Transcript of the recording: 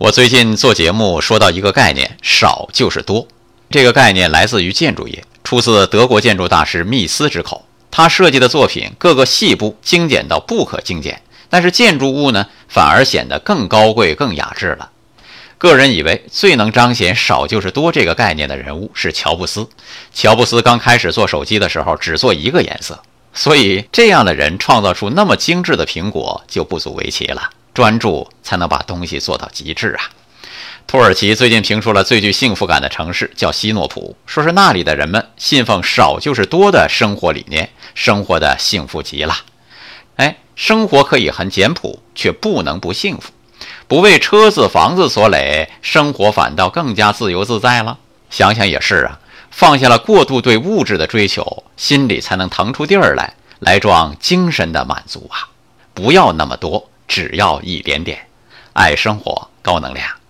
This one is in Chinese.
我最近做节目说到一个概念“少就是多”，这个概念来自于建筑业，出自德国建筑大师密斯之口。他设计的作品各个细部精简到不可精简，但是建筑物呢反而显得更高贵、更雅致了。个人以为最能彰显“少就是多”这个概念的人物是乔布斯。乔布斯刚开始做手机的时候只做一个颜色，所以这样的人创造出那么精致的苹果就不足为奇了。专注才能把东西做到极致啊！土耳其最近评出了最具幸福感的城市，叫希诺普，说是那里的人们信奉“少就是多”的生活理念，生活的幸福极了。哎，生活可以很简朴，却不能不幸福。不为车子房子所累，生活反倒更加自由自在了。想想也是啊，放下了过度对物质的追求，心里才能腾出地儿来，来装精神的满足啊！不要那么多。只要一点点，爱生活，高能量。